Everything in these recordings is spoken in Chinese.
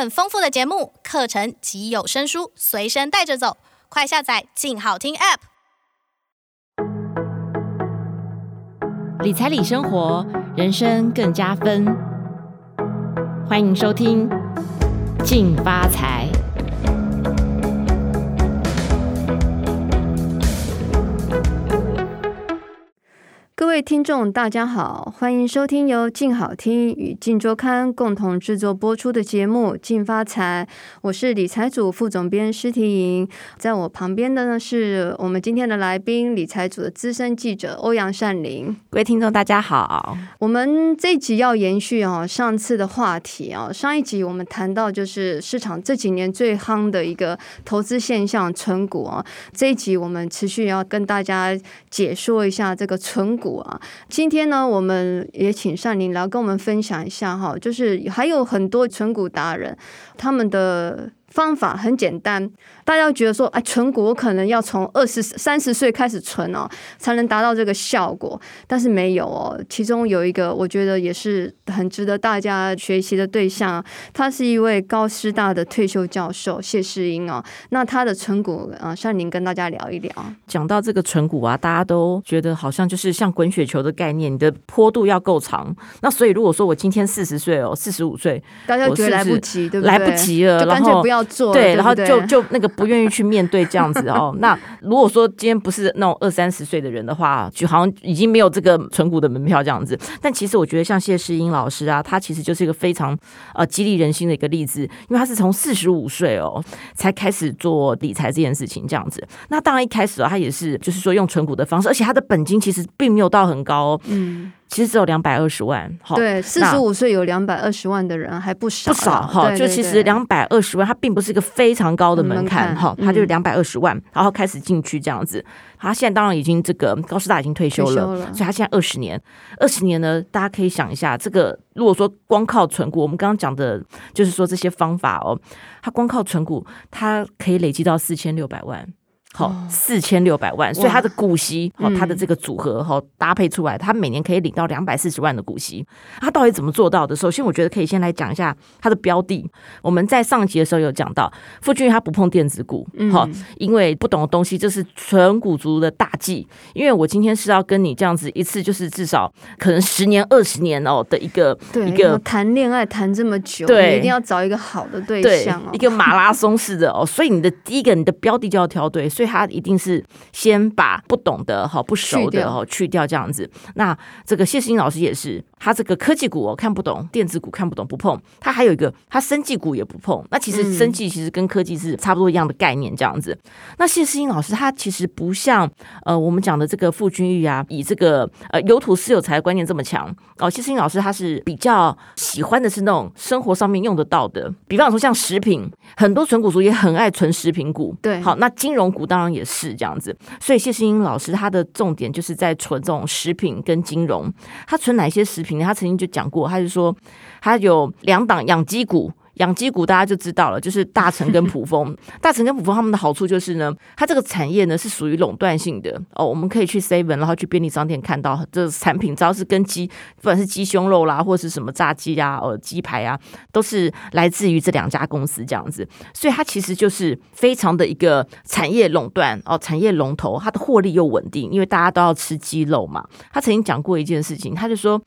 更丰富的节目、课程及有声书随身带着走，快下载“静好听 ”App。理财理生活，人生更加分。欢迎收听《静发财》。位听众，大家好，欢迎收听由静好听与静周刊共同制作播出的节目《静发财》，我是理财组副总编施婷莹，在我旁边的呢是我们今天的来宾，理财组的资深记者欧阳善林。各位听众，大家好，我们这一集要延续哦上次的话题啊，上一集我们谈到就是市场这几年最夯的一个投资现象——存股啊，这一集我们持续要跟大家解说一下这个存股。今天呢，我们也请上您来跟我们分享一下哈，就是还有很多纯股达人，他们的方法很简单。大家觉得说，哎，存股我可能要从二十三十岁开始存哦，才能达到这个效果。但是没有哦，其中有一个我觉得也是很值得大家学习的对象，他是一位高师大的退休教授谢世英哦。那他的存股啊，善玲跟大家聊一聊。讲到这个存股啊，大家都觉得好像就是像滚雪球的概念，你的坡度要够长。那所以如果说我今天四十岁哦，四十五岁，大家觉得来不及，对不对？来不及了，就干脆不要做。对，对，然后就就那个。不愿意去面对这样子哦。那如果说今天不是那种二三十岁的人的话，就好像已经没有这个存股的门票这样子。但其实我觉得像谢世英老师啊，他其实就是一个非常呃激励人心的一个例子，因为他是从四十五岁哦才开始做理财这件事情这样子。那当然一开始啊，他也是就是说用存股的方式，而且他的本金其实并没有到很高哦。嗯。其实只有两百二十万，对，四十五岁有两百二十万的人还不少，不少哈。就其实两百二十万，它并不是一个非常高的门槛哈，它就是两百二十万，嗯，然后开始进去这样子。他现在当然已经这个高师大已经退休了，休了，所以他现在二十年，二十年呢，大家可以想一下，这个如果说光靠存股，我们刚刚讲的就是说这些方法哦，他光靠存股，它可以累积到四千六百万。好，四千六百万，所以他的股息，好，他的这个组合，好搭配出来，他每年可以领到两百四十万的股息。他到底怎么做到的？首先，我觉得可以先来讲一下他的标的。我们在上集的时候有讲到，傅俊他不碰电子股，好，因为不懂的东西，这是存股族的大忌。因为我今天是要跟你这样子一次，就是至少可能十年、二十年哦的一个一个谈恋爱谈这么久，对，一定要找一个好的对象哦，一个马拉松式的哦。所以你的第一个，你的标的就要挑对。所以他一定是先把不懂的哈、不熟的哈去掉这样子。那这个谢世英老师也是，他这个科技股我看不懂，电子股看不懂不碰。他还有一个，他生技股也不碰。那其实生技其实跟科技是差不多一样的概念这样子。那谢世英老师他其实不像呃我们讲的这个傅君玉啊，以这个呃有土私有财的观念这么强哦。谢世英老师他是比较喜欢的是那种生活上面用得到的，比方说像食品，很多纯股族也很爱存食品股。对，好，那金融股当然也是这样子，所以谢世英老师他的重点就是在存这种食品跟金融。他存哪些食品呢？他曾经就讲过，他就说他有两档养鸡股。养鸡股大家就知道了，就是大成跟普丰。大成跟普丰他们的好处就是呢，它这个产业呢是属于垄断性的哦。我们可以去 Seven，然后去便利商店看到这产品，只要是跟鸡，不管是鸡胸肉啦，或是什么炸鸡啊、呃鸡排啊，都是来自于这两家公司这样子。所以它其实就是非常的一个产业垄断哦，产业龙头，它的获利又稳定，因为大家都要吃鸡肉嘛。他曾经讲过一件事情，他就说，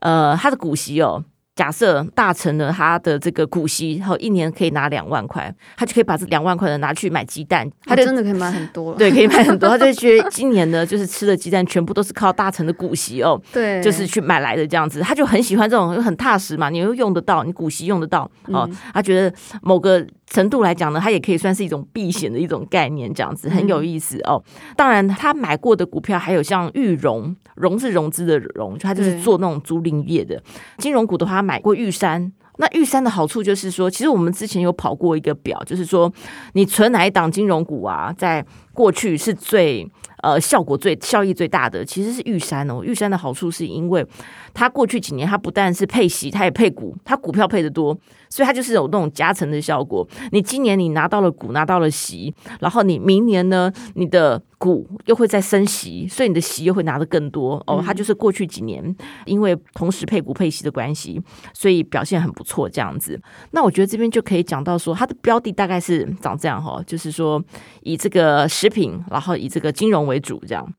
呃，他的股息哦。假设大成呢，他的这个股息，然后一年可以拿两万块，他就可以把这两万块呢拿去买鸡蛋，他就真的可以买很多，对，可以买很多。他就觉得今年呢，就是吃的鸡蛋全部都是靠大成的股息哦，对，就是去买来的这样子，他就很喜欢这种很踏实嘛，你又用得到，你股息用得到哦，他觉得某个。程度来讲呢，它也可以算是一种避险的一种概念，这样子很有意思哦。当然，他买过的股票还有像玉融，融是融资的融，就他就是做那种租赁业的金融股的话，他买过玉山。那玉山的好处就是说，其实我们之前有跑过一个表，就是说你存哪一档金融股啊，在过去是最呃效果最效益最大的，其实是玉山哦。玉山的好处是因为它过去几年它不但是配息，它也配股，它股票配的多，所以它就是有那种加成的效果。你今年你拿到了股，拿到了息，然后你明年呢，你的股又会再升息，所以你的息又会拿的更多哦。它就是过去几年因为同时配股配息的关系，所以表现很不错这样子。那我觉得这边就可以讲到说，它的标的大概是长这样哈，就是说以这个食品，然后以这个金融为主这样。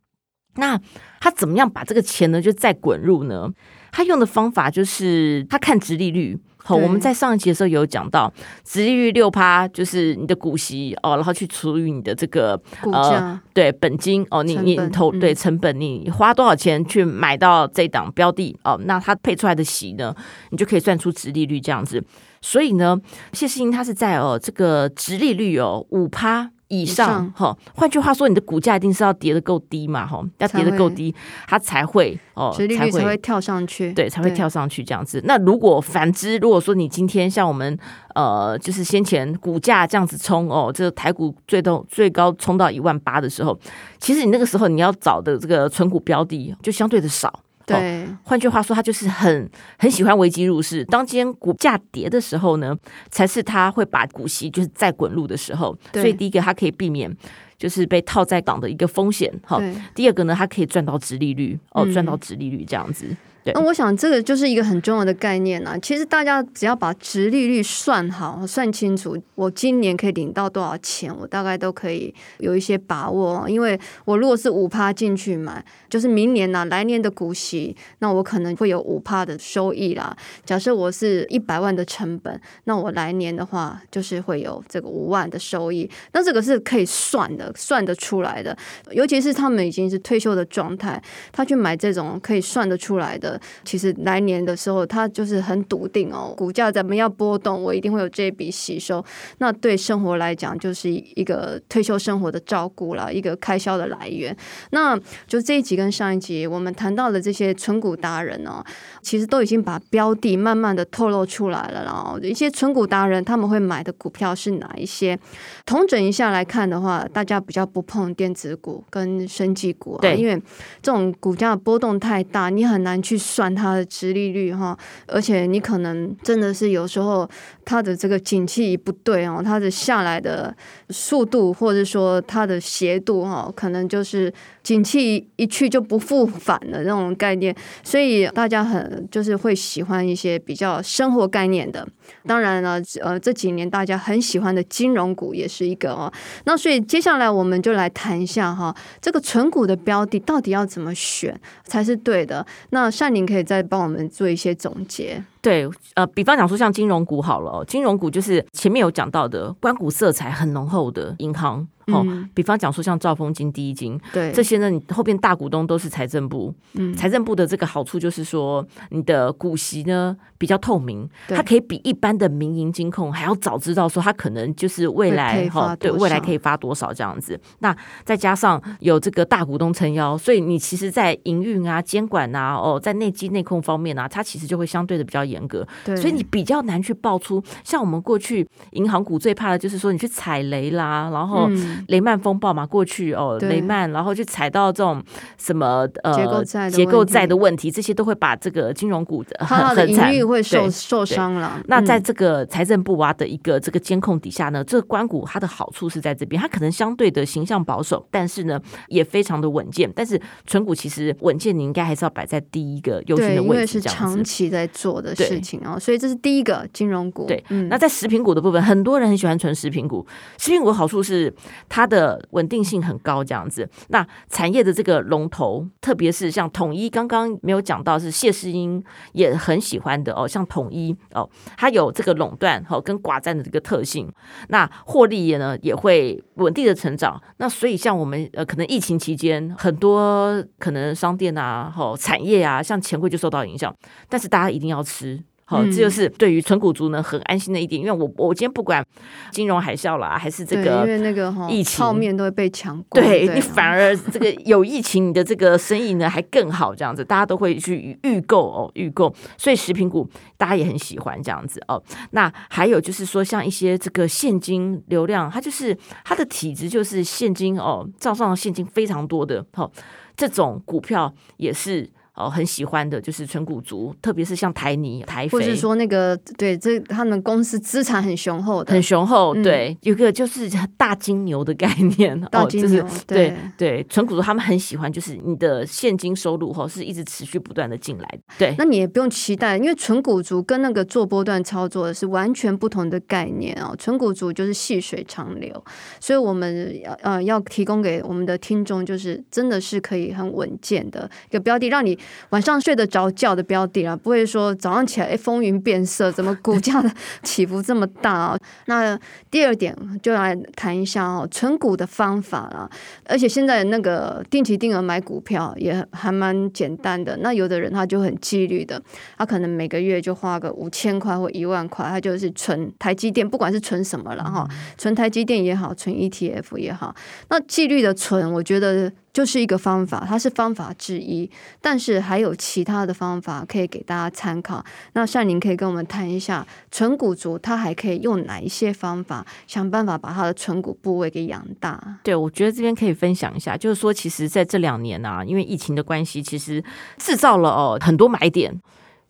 那他怎么样把这个钱呢就再滚入呢？他用的方法就是他看殖利率。好，我们在上一期的时候有讲到，殖利率六趴就是你的股息哦，然后去除以你的这个呃，对本金哦，你你投对成本，你花多少钱去买到这档标的哦，那它配出来的息呢，你就可以算出殖利率这样子。所以呢，谢世英他是在哦这个殖利率哦五趴。以上哈，换句话说，你的股价一定是要跌得够低嘛，哈，要跌得够低，它才会哦，殖利率才会跳上去，对，才会跳上去这样子。那如果反之，如果说你今天像我们呃，就是先前股价这样子冲哦，这个台股最多最高冲到一万八的时候，其实你那个时候你要找的这个存股标的就相对的少。对，换句话说，他就是很很喜欢危机入市。当今天股价跌的时候呢，才是他会把股息就是再滚入的时候。所以第一个，他可以避免就是被套在港的一个风险。好，第二个呢，他可以赚到直利率哦，赚到直利率这样子。那我想这个就是一个很重要的概念啊。其实大家只要把殖利率算好、算清楚，我今年可以领到多少钱，我大概都可以有一些把握。因为我如果是五趴进去买，就是明年呢、来年的股息，那我可能会有五趴的收益啦。假设我是一百万的成本，那我来年的话就是会有这个五万的收益。那这个是可以算的，算得出来的。尤其是他们已经是退休的状态，他去买这种可以算得出来的。其实来年的时候，他就是很笃定哦，股价怎么样波动，我一定会有这笔吸收。那对生活来讲，就是一个退休生活的照顾了，一个开销的来源。那就这一集跟上一集我们谈到的这些存股达人哦，其实都已经把标的慢慢的透露出来了。然后一些存股达人他们会买的股票是哪一些？统整一下来看的话，大家比较不碰电子股跟生技股啊，对，因为这种股价波动太大，你很难去。算它的殖利率哈，而且你可能真的是有时候它的这个景气不对哦，它的下来的速度或者说它的斜度哈，可能就是景气一去就不复返的那种概念，所以大家很就是会喜欢一些比较生活概念的。当然了，呃，这几年大家很喜欢的金融股也是一个哦。那所以接下来我们就来谈一下哈，这个存股的标的到底要怎么选才是对的？那善您可以再帮我们做一些总结。对，呃，比方讲说像金融股好了，金融股就是前面有讲到的关股色彩很浓厚的银行。哦，比方讲说像兆丰金、第一金，对这些呢，你后边大股东都是财政部。嗯，财政部的这个好处就是说，你的股息呢比较透明，它可以比一般的民营金控还要早知道说它可能就是未来哈，对未来可以发多少这样子。那再加上有这个大股东撑腰，所以你其实在营运啊、监管啊、哦，在内机内控方面啊，它其实就会相对的比较严格。对，所以你比较难去爆出像我们过去银行股最怕的就是说你去踩雷啦，然后。嗯雷曼风暴嘛，过去哦，雷曼，然后去踩到这种什么呃结构债结构债的问题，这些都会把这个金融股很很惨，营运会受受伤了。那在这个财政部啊的一个这个监控底下呢，这个官股它的好处是在这边，它可能相对的形象保守，但是呢也非常的稳健。但是存股其实稳健，你应该还是要摆在第一个优先的位置，因为是长期在做的事情哦。所以这是第一个金融股。对，那在食品股的部分，很多人很喜欢存食品股。食品股的好处是它的稳定性很高，这样子。那产业的这个龙头，特别是像统一，刚刚没有讲到，是谢世英也很喜欢的哦。像统一哦，它有这个垄断和跟寡占的这个特性，那获利也呢也会稳定的成长。那所以像我们呃，可能疫情期间很多可能商店啊、哦产业啊，像钱柜就受到影响，但是大家一定要吃。好，这就是对于纯股族呢很安心的一点，因为我我今天不管金融海啸啦，还是这个因为那个疫情，泡面都会被抢光，对你反而这个有疫情，你的这个生意呢还更好，这样子大家都会去预购哦，预购，所以食品股大家也很喜欢这样子哦。那还有就是说，像一些这个现金流量，它就是它的体质就是现金哦，账上的现金非常多的，好，这种股票也是。哦，很喜欢的就是纯股族，特别是像台泥、台肥，或者说那个对，这他们公司资产很雄厚的，很雄厚。对，嗯、有个就是 大金牛的概念，大金牛，哦就是、对对，纯股族他们很喜欢，就是你的现金收入哈是一直持续不断的进来。对，那你也不用期待，因为纯股族跟那个做波段操作的是完全不同的概念哦。纯股族就是细水长流，所以我们要呃要提供给我们的听众，就是真的是可以很稳健的一个标的，让你。晚上睡得着觉的标的啊，不会说早上起来哎风云变色，怎么股价的起伏这么大啊？那第二点就来谈一下哦，存股的方法啊。而且现在那个定期定额买股票也还蛮简单的。那有的人他就很纪律的，他可能每个月就花个五千块或一万块，他就是存台积电，不管是存什么了哈，存台积电也好，存 ETF 也好，那纪律的存，我觉得。就是一个方法，它是方法之一，但是还有其他的方法可以给大家参考。那善宁可以跟我们谈一下，纯股族他还可以用哪一些方法，想办法把他的纯股部位给养大？对，我觉得这边可以分享一下，就是说，其实在这两年啊，因为疫情的关系，其实制造了哦很多买点。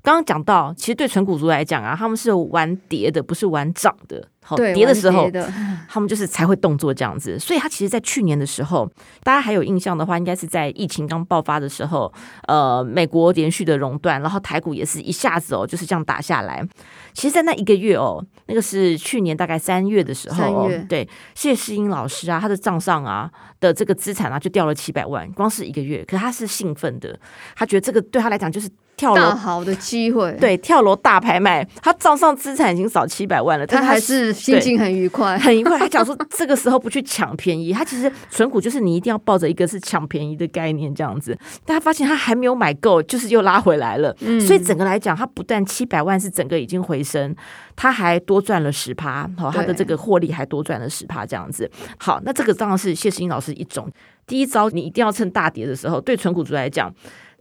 刚刚讲到，其实对纯股族来讲啊，他们是玩跌的，不是玩涨的。好，跌的时候，他们就是才会动作这样子。所以，他其实，在去年的时候，大家还有印象的话，应该是在疫情刚爆发的时候，呃，美国连续的熔断，然后台股也是一下子哦，就是这样打下来。其实，在那一个月哦，那个是去年大概三月的时候哦，对，谢世英老师啊，他的账上啊的这个资产啊，就掉了七百万，光是一个月。可是他是兴奋的，他觉得这个对他来讲就是。跳楼好的机会，对，跳楼大拍卖，他账上资产已经少七百万了，他还是心情很愉快，很愉快。他讲说，这个时候不去抢便宜，他其实存股就是你一定要抱着一个是抢便宜的概念这样子。但他发现他还没有买够，就是又拉回来了。嗯，所以整个来讲，他不但七百万是整个已经回升，他还多赚了十趴，好，他的这个获利还多赚了十趴这样子。好，那这个当然是谢世英老师一种第一招，你一定要趁大跌的时候，对存股族来讲。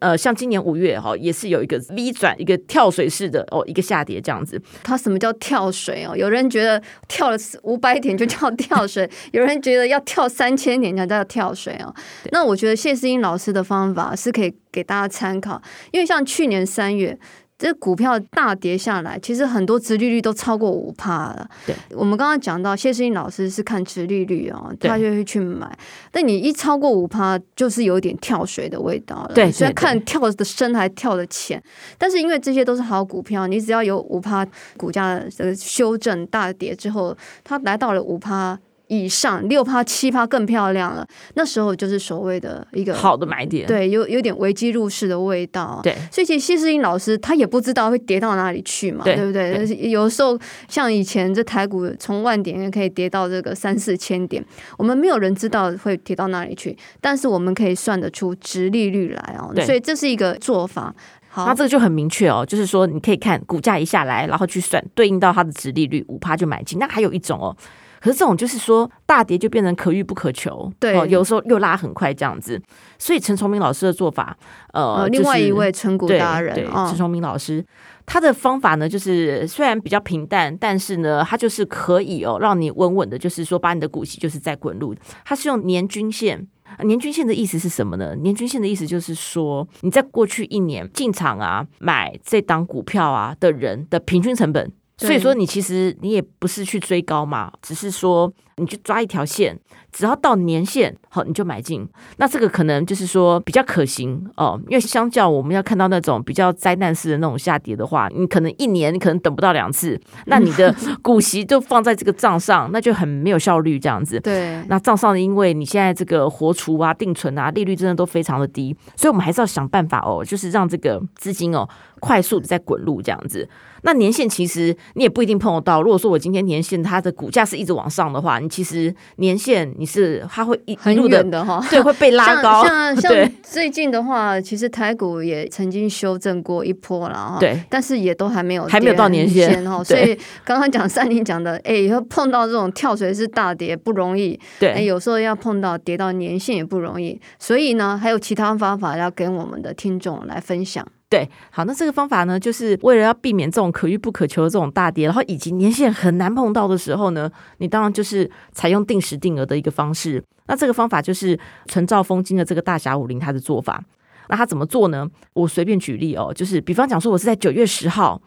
呃，像今年五月哈，也是有一个 V 转，一个跳水式的哦，一个下跌这样子。它什么叫跳水哦？有人觉得跳了五百点就叫跳水，有人觉得要跳三千点才叫跳水哦。那我觉得谢思英老师的方法是可以给大家参考，因为像去年三月。这股票大跌下来，其实很多殖利率都超过五趴了。对，我们刚刚讲到谢世英老师是看殖利率哦，他就会去买。但你一超过五趴，就是有点跳水的味道了。对，虽然看跳的深还跳的浅，但是因为这些都是好股票，你只要有五趴股价的修正大跌之后，它来到了五趴。以上六趴七趴更漂亮了，那时候就是所谓的一个好的买点，对，有有点危机入市的味道，对。所以其实谢世英老师他也不知道会跌到哪里去嘛，对，对不对？对，有时候像以前这台股从万点也可以跌到这个三四千点，我们没有人知道会跌到哪里去，但是我们可以算得出殖利率来哦，所以这是一个做法。好，那这个就很明确哦，就是说你可以看股价一下来，然后去算对应到它的值利率五趴就买进。那还有一种哦。可是这种就是说大跌就变成可遇不可求，对，哦，有时候又拉很快这样子，所以陈崇明老师的做法，呃，另外一位成股达人，对，陈崇明老师他的方法呢，就是虽然比较平淡，但是呢，他就是可以哦，让你稳稳的，就是说把你的股息就是在滚入。他是用年均线，年均线的意思是什么呢？年均线的意思就是说你在过去一年进场啊买这档股票啊的人的平均成本。所以说，你其实你也不是去追高嘛，只是说你去抓一条线，只要到年限，好你就买进。那这个可能就是说比较可行哦，因为相较我们要看到那种比较灾难式的那种下跌的话，你可能一年你可能等不到两次，那你的股息就放在这个账上，那就很没有效率这样子。对，那账上因为你现在这个活储啊、定存啊，利率真的都非常的低，所以我们还是要想办法哦，就是让这个资金哦快速的在滚入这样子。那年限其实你也不一定碰得到。如果说我今天年限它的股价是一直往上的话，你其实年限你是它会一很远的哈，对，会被拉高。像像像最近的话，其实台股也曾经修正过一波了哈，对，但是也都还没有还没有到年限哈，所以 刚刚讲三林讲的，哎，以后碰到这种跳水式大跌不容易，对，有时候要碰到跌到年限也不容易，所以呢，还有其他方法要跟我们的听众来分享。对，好，那这个方法呢，就是为了要避免这种可遇不可求的这种大跌，然后以及年限很难碰到的时候呢，你当然就是采用定时定额的一个方式。那这个方法就是纯兆丰金的这个大侠武林他的做法。那他怎么做呢？我随便举例哦，就是比方讲说，我是在九月十号，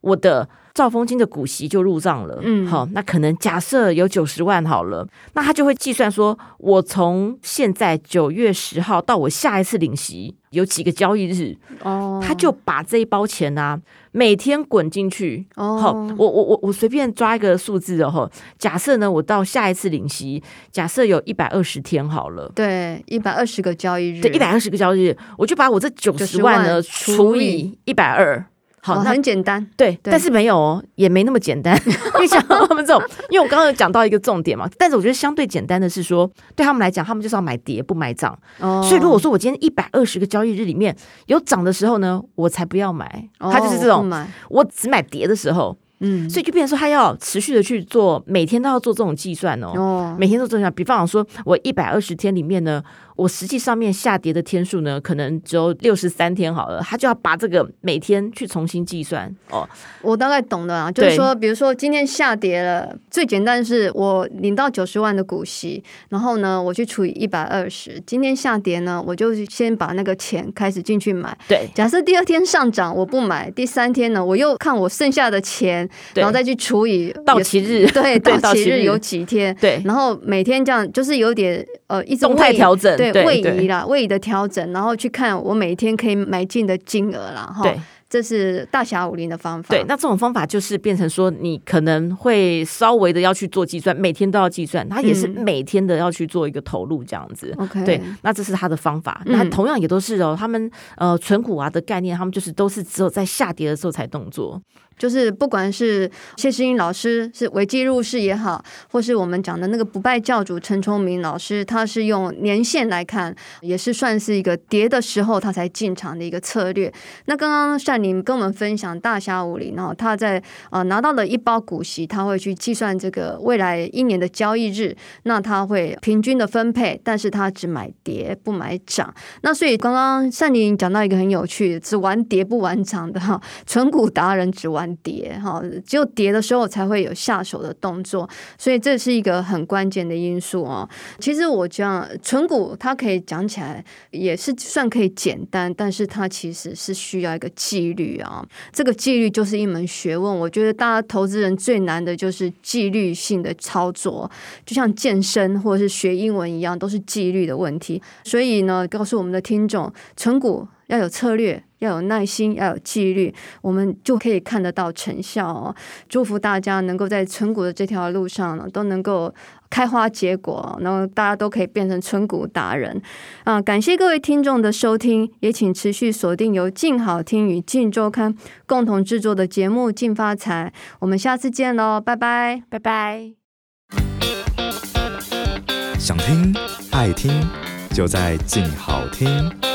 我的。兆丰金的股息就入账了，嗯，好，那可能假设有九十万好了，那他就会计算说，我从现在九月十号到我下一次领息有几个交易日，哦，他就把这一包钱啊每天滚进去，哦，好，我我我我随便抓一个数字哦，假设呢，我到下一次领息，假设有一百二十天好了，对，一百二十个交易日，对，一百二十个交易日，我就把我这九十万呢除以一百二。好，很简单，对，但是没有哦，也没那么简单。因为像他们这种，因为我刚刚有讲到一个重点嘛，但是我觉得相对简单的是说，对他们来讲，他们就是要买跌不买涨。哦，所以如果说我今天一百二十个交易日里面有涨的时候呢，我才不要买。他就是这种，哦、我只买跌的时候。嗯，所以就变成说，他要持续的去做，每天都要做这种计算哦。哦，每天都做这样，比方说，我一百二十天里面呢。我实际上面下跌的天数呢，可能只有六十三天好了，他就要把这个每天去重新计算。哦。我大概懂的啊，就是说，比如说今天下跌了，最简单是我领到九十万的股息，然后呢，我去除以一百二十，今天下跌呢，我就先把那个钱开始进去买。对，假设第二天上涨我不买，第三天呢，我又看我剩下的钱，然后再去除以到期日，对，到期日有几天，对，然后每天这样就是有点呃一种动态调整。对位移啦，位移的调整，然后去看我每天可以买进的金额啦。哈。对，这是大侠武林的方法。对，那这种方法就是变成说，你可能会稍微的要去做计算，每天都要计算，他也是每天的要去做一个投入这样子。OK，、嗯、对，那这是他的方法。那同样也都是哦，他们呃存股啊的概念，他们就是都是只有在下跌的时候才动作。就是不管是谢世英老师是违纪入市也好，或是我们讲的那个不败教主陈崇明老师，他是用年限来看，也是算是一个跌的时候他才进场的一个策略。那刚刚善宁跟我们分享大侠武林哦，他在呃拿到了一包股息，他会去计算这个未来一年的交易日，那他会平均的分配，但是他只买跌不买涨。那所以刚刚善宁讲到一个很有趣，只玩跌不玩涨的哈，纯股达人只玩。跌哈，只有跌的时候才会有下手的动作，所以这是一个很关键的因素哦。其实我讲存股，它可以讲起来也是算可以简单，但是它其实是需要一个纪律啊。这个纪律就是一门学问。我觉得大家投资人最难的就是纪律性的操作，就像健身或者是学英文一样，都是纪律的问题。所以呢，告诉我们的听众，存股要有策略。要有耐心，要有纪律，我们就可以看得到成效哦。祝福大家能够在存股的这条路上呢，都能够开花结果，然后大家都可以变成存股达人啊！感谢各位听众的收听，也请持续锁定由静好听与静周刊共同制作的节目《静发财》，我们下次见喽，拜拜，拜拜。想听爱听，就在静好听。